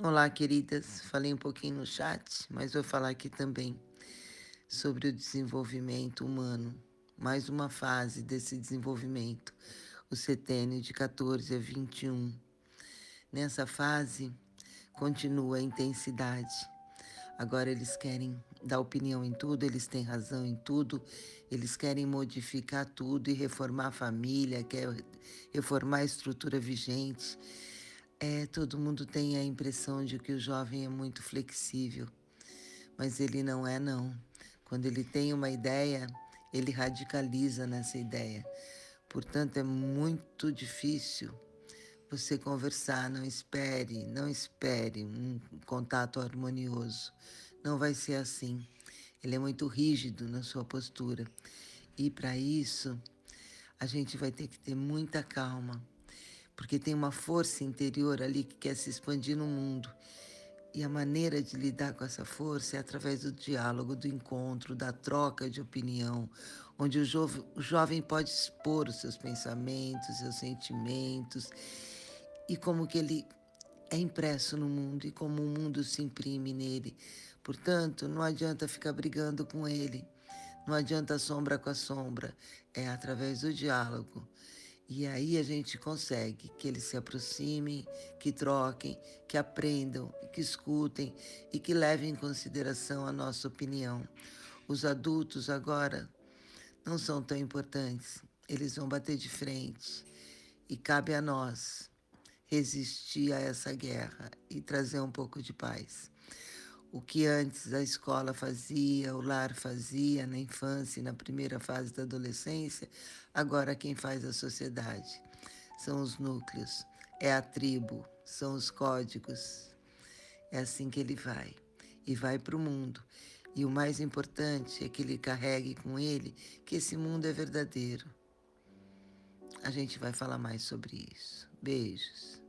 Olá, queridas. Falei um pouquinho no chat, mas vou falar aqui também sobre o desenvolvimento humano. Mais uma fase desse desenvolvimento, o setênio de 14 a 21. Nessa fase, continua a intensidade. Agora eles querem dar opinião em tudo, eles têm razão em tudo, eles querem modificar tudo e reformar a família, quer reformar a estrutura vigente é, todo mundo tem a impressão de que o jovem é muito flexível, mas ele não é não. Quando ele tem uma ideia, ele radicaliza nessa ideia. Portanto, é muito difícil você conversar, não espere, não espere um contato harmonioso. Não vai ser assim. Ele é muito rígido na sua postura. E para isso, a gente vai ter que ter muita calma porque tem uma força interior ali que quer se expandir no mundo. E a maneira de lidar com essa força é através do diálogo, do encontro, da troca de opinião, onde o, o jovem pode expor os seus pensamentos, seus sentimentos, e como que ele é impresso no mundo e como o mundo se imprime nele. Portanto, não adianta ficar brigando com ele, não adianta sombra com a sombra, é através do diálogo. E aí a gente consegue que eles se aproximem, que troquem, que aprendam, que escutem e que levem em consideração a nossa opinião. Os adultos agora não são tão importantes, eles vão bater de frente. E cabe a nós resistir a essa guerra e trazer um pouco de paz o que antes a escola fazia, o lar fazia na infância e na primeira fase da adolescência, agora quem faz a sociedade. São os núcleos, é a tribo, são os códigos. É assim que ele vai. E vai para o mundo. E o mais importante é que ele carregue com ele que esse mundo é verdadeiro. A gente vai falar mais sobre isso. Beijos.